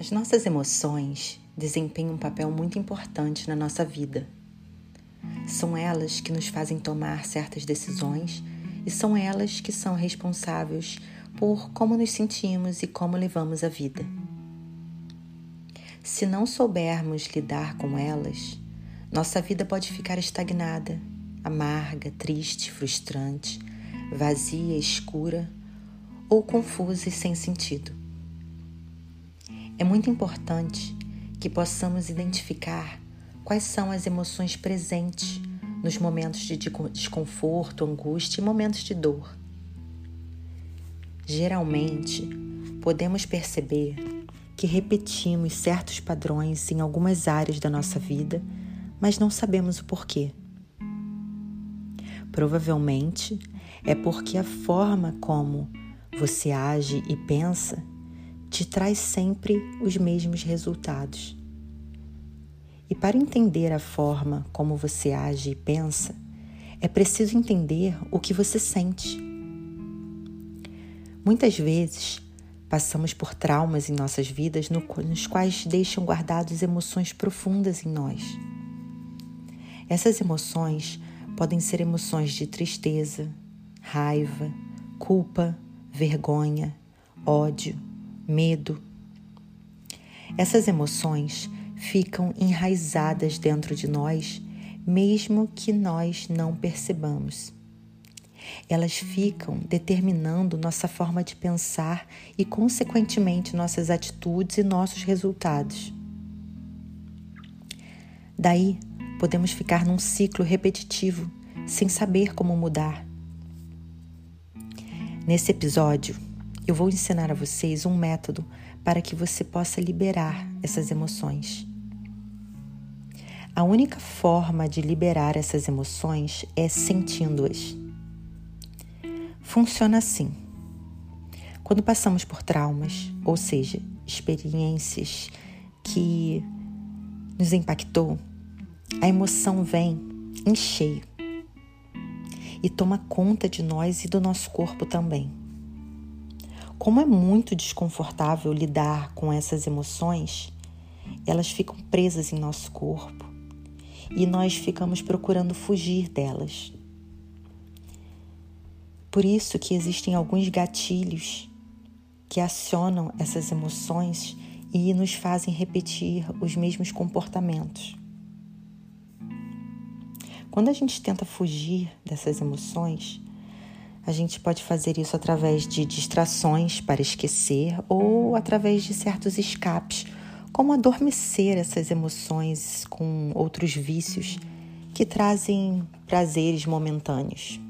As nossas emoções desempenham um papel muito importante na nossa vida. São elas que nos fazem tomar certas decisões e são elas que são responsáveis por como nos sentimos e como levamos a vida. Se não soubermos lidar com elas, nossa vida pode ficar estagnada, amarga, triste, frustrante, vazia, escura ou confusa e sem sentido. É muito importante que possamos identificar quais são as emoções presentes nos momentos de desconforto, angústia e momentos de dor. Geralmente, podemos perceber que repetimos certos padrões em algumas áreas da nossa vida, mas não sabemos o porquê. Provavelmente é porque a forma como você age e pensa te traz sempre os mesmos resultados. E para entender a forma como você age e pensa, é preciso entender o que você sente. Muitas vezes passamos por traumas em nossas vidas nos quais deixam guardadas emoções profundas em nós. Essas emoções podem ser emoções de tristeza, raiva, culpa, vergonha, ódio, medo. Essas emoções ficam enraizadas dentro de nós, mesmo que nós não percebamos. Elas ficam determinando nossa forma de pensar e, consequentemente, nossas atitudes e nossos resultados. Daí, podemos ficar num ciclo repetitivo, sem saber como mudar. Nesse episódio, eu vou ensinar a vocês um método para que você possa liberar essas emoções. A única forma de liberar essas emoções é sentindo-as. Funciona assim. Quando passamos por traumas, ou seja, experiências que nos impactou, a emoção vem em cheio e toma conta de nós e do nosso corpo também. Como é muito desconfortável lidar com essas emoções, elas ficam presas em nosso corpo e nós ficamos procurando fugir delas. Por isso que existem alguns gatilhos que acionam essas emoções e nos fazem repetir os mesmos comportamentos. Quando a gente tenta fugir dessas emoções, a gente pode fazer isso através de distrações para esquecer ou através de certos escapes, como adormecer essas emoções com outros vícios que trazem prazeres momentâneos.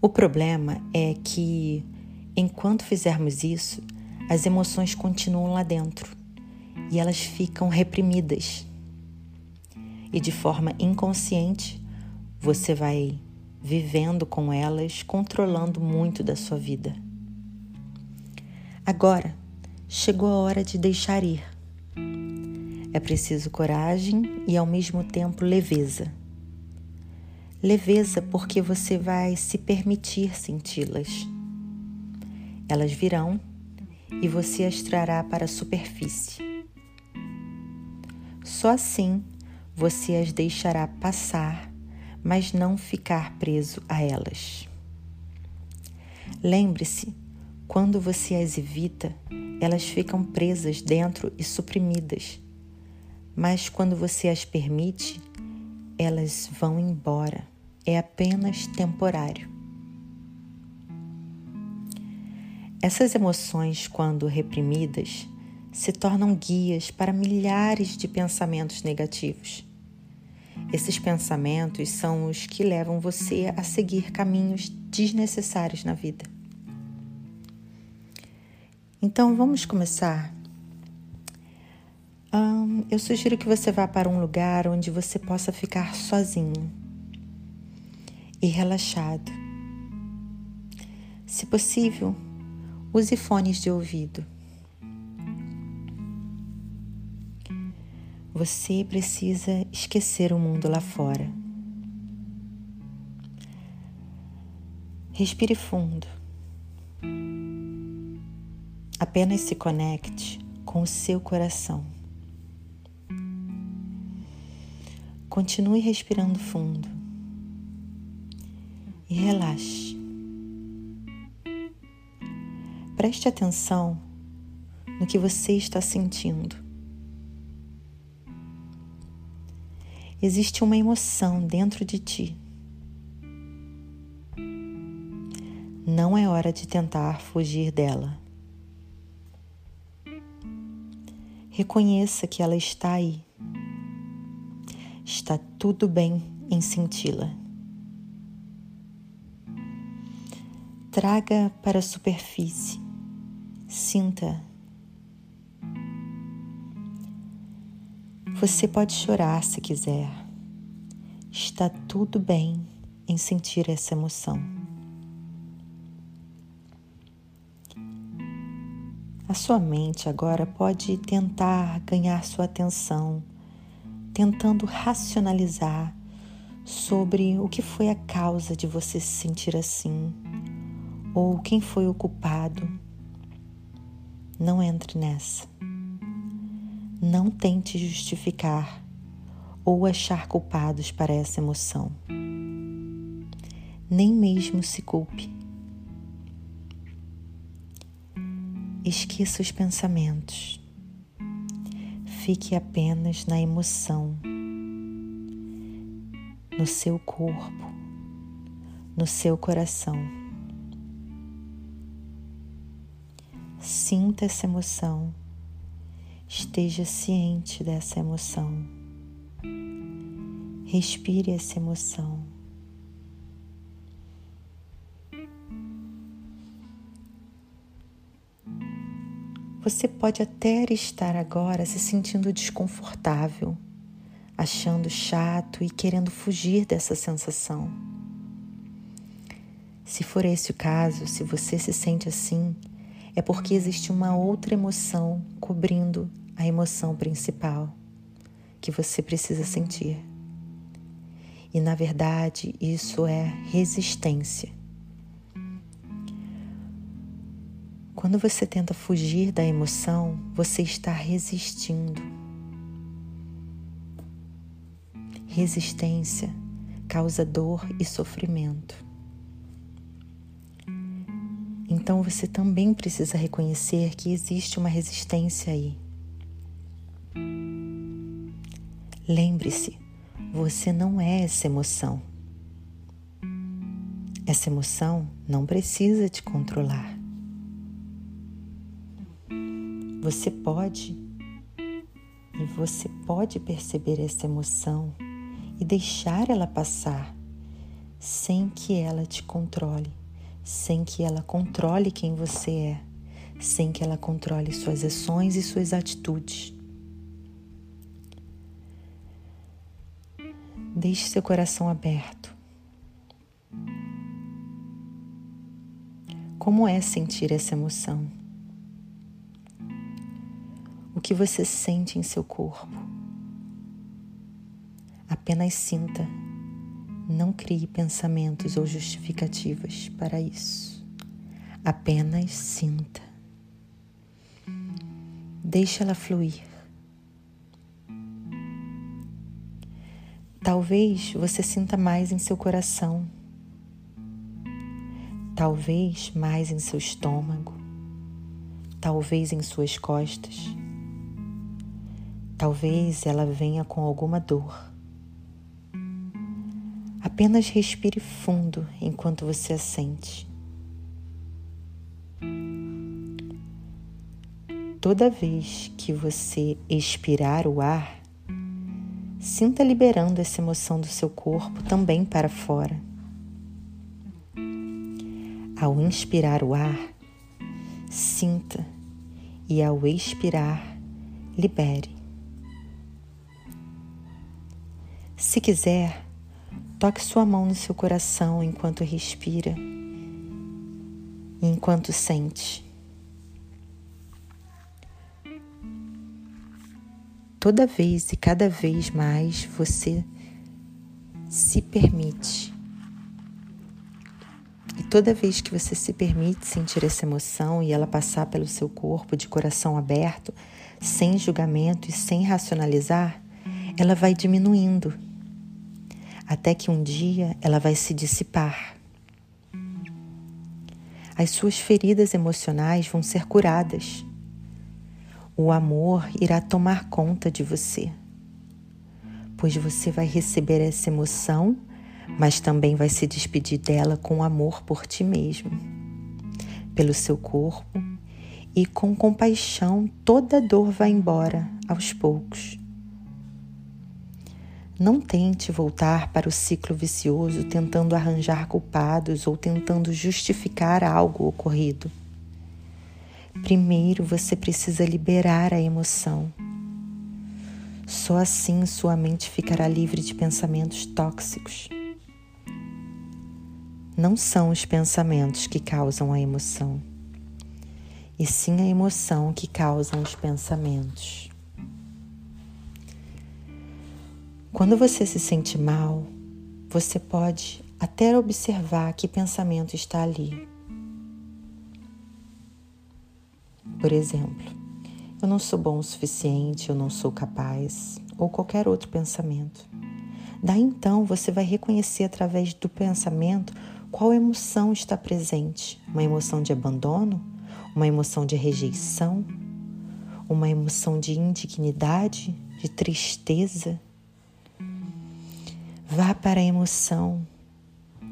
O problema é que, enquanto fizermos isso, as emoções continuam lá dentro e elas ficam reprimidas. E de forma inconsciente, você vai vivendo com elas, controlando muito da sua vida. Agora, chegou a hora de deixar ir. É preciso coragem e ao mesmo tempo leveza. Leveza porque você vai se permitir senti-las. Elas virão e você as trará para a superfície. Só assim você as deixará passar mas não ficar preso a elas. Lembre-se, quando você as evita, elas ficam presas dentro e suprimidas. Mas quando você as permite, elas vão embora. É apenas temporário. Essas emoções, quando reprimidas, se tornam guias para milhares de pensamentos negativos esses pensamentos são os que levam você a seguir caminhos desnecessários na vida. Então vamos começar. Eu sugiro que você vá para um lugar onde você possa ficar sozinho e relaxado. Se possível, use fones de ouvido. Você precisa esquecer o mundo lá fora. Respire fundo. Apenas se conecte com o seu coração. Continue respirando fundo e relaxe. Preste atenção no que você está sentindo. Existe uma emoção dentro de ti. Não é hora de tentar fugir dela. Reconheça que ela está aí. Está tudo bem em senti-la. Traga para a superfície. Sinta Você pode chorar se quiser. Está tudo bem em sentir essa emoção. A sua mente agora pode tentar ganhar sua atenção, tentando racionalizar sobre o que foi a causa de você se sentir assim ou quem foi o culpado. Não entre nessa. Não tente justificar ou achar culpados para essa emoção. Nem mesmo se culpe. Esqueça os pensamentos. Fique apenas na emoção, no seu corpo, no seu coração. Sinta essa emoção Esteja ciente dessa emoção. Respire essa emoção. Você pode até estar agora se sentindo desconfortável, achando chato e querendo fugir dessa sensação. Se for esse o caso, se você se sente assim, é porque existe uma outra emoção cobrindo a emoção principal que você precisa sentir. E na verdade, isso é resistência. Quando você tenta fugir da emoção, você está resistindo. Resistência causa dor e sofrimento. Então você também precisa reconhecer que existe uma resistência aí. Lembre-se, você não é essa emoção. Essa emoção não precisa te controlar. Você pode e você pode perceber essa emoção e deixar ela passar sem que ela te controle, sem que ela controle quem você é, sem que ela controle suas ações e suas atitudes. Deixe seu coração aberto. Como é sentir essa emoção? O que você sente em seu corpo? Apenas sinta. Não crie pensamentos ou justificativas para isso. Apenas sinta. Deixe ela fluir. Talvez você sinta mais em seu coração, talvez mais em seu estômago, talvez em suas costas, talvez ela venha com alguma dor. Apenas respire fundo enquanto você a sente. Toda vez que você expirar o ar, Sinta liberando essa emoção do seu corpo também para fora. Ao inspirar o ar, sinta e ao expirar, libere. Se quiser, toque sua mão no seu coração enquanto respira e enquanto sente. Toda vez e cada vez mais você se permite. E toda vez que você se permite sentir essa emoção e ela passar pelo seu corpo de coração aberto, sem julgamento e sem racionalizar, ela vai diminuindo, até que um dia ela vai se dissipar. As suas feridas emocionais vão ser curadas. O amor irá tomar conta de você, pois você vai receber essa emoção, mas também vai se despedir dela com amor por ti mesmo, pelo seu corpo e com compaixão toda dor vai embora aos poucos. Não tente voltar para o ciclo vicioso tentando arranjar culpados ou tentando justificar algo ocorrido. Primeiro você precisa liberar a emoção. Só assim sua mente ficará livre de pensamentos tóxicos. Não são os pensamentos que causam a emoção, e sim a emoção que causam os pensamentos. Quando você se sente mal, você pode até observar que pensamento está ali. Por exemplo, eu não sou bom o suficiente, eu não sou capaz, ou qualquer outro pensamento. Daí então você vai reconhecer através do pensamento qual emoção está presente: uma emoção de abandono, uma emoção de rejeição, uma emoção de indignidade, de tristeza? Vá para a emoção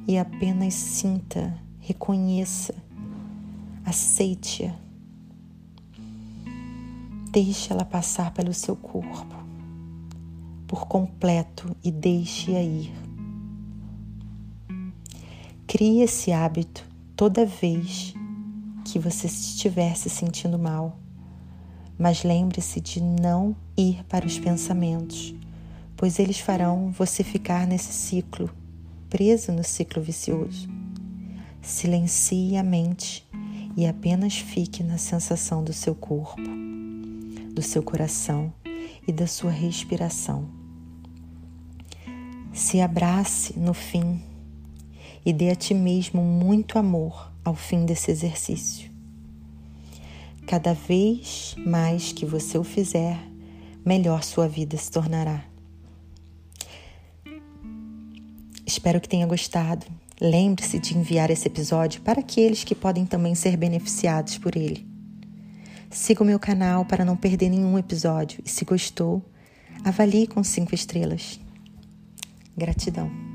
e apenas sinta, reconheça, aceite-a. Deixe ela passar pelo seu corpo por completo e deixe-a ir. Crie esse hábito toda vez que você estiver se sentindo mal, mas lembre-se de não ir para os pensamentos pois eles farão você ficar nesse ciclo, preso no ciclo vicioso. Silencie a mente e apenas fique na sensação do seu corpo, do seu coração e da sua respiração. Se abrace no fim e dê a ti mesmo muito amor ao fim desse exercício. Cada vez mais que você o fizer, melhor sua vida se tornará. Espero que tenha gostado. Lembre-se de enviar esse episódio para aqueles que podem também ser beneficiados por ele. Siga o meu canal para não perder nenhum episódio e, se gostou, avalie com cinco estrelas. Gratidão.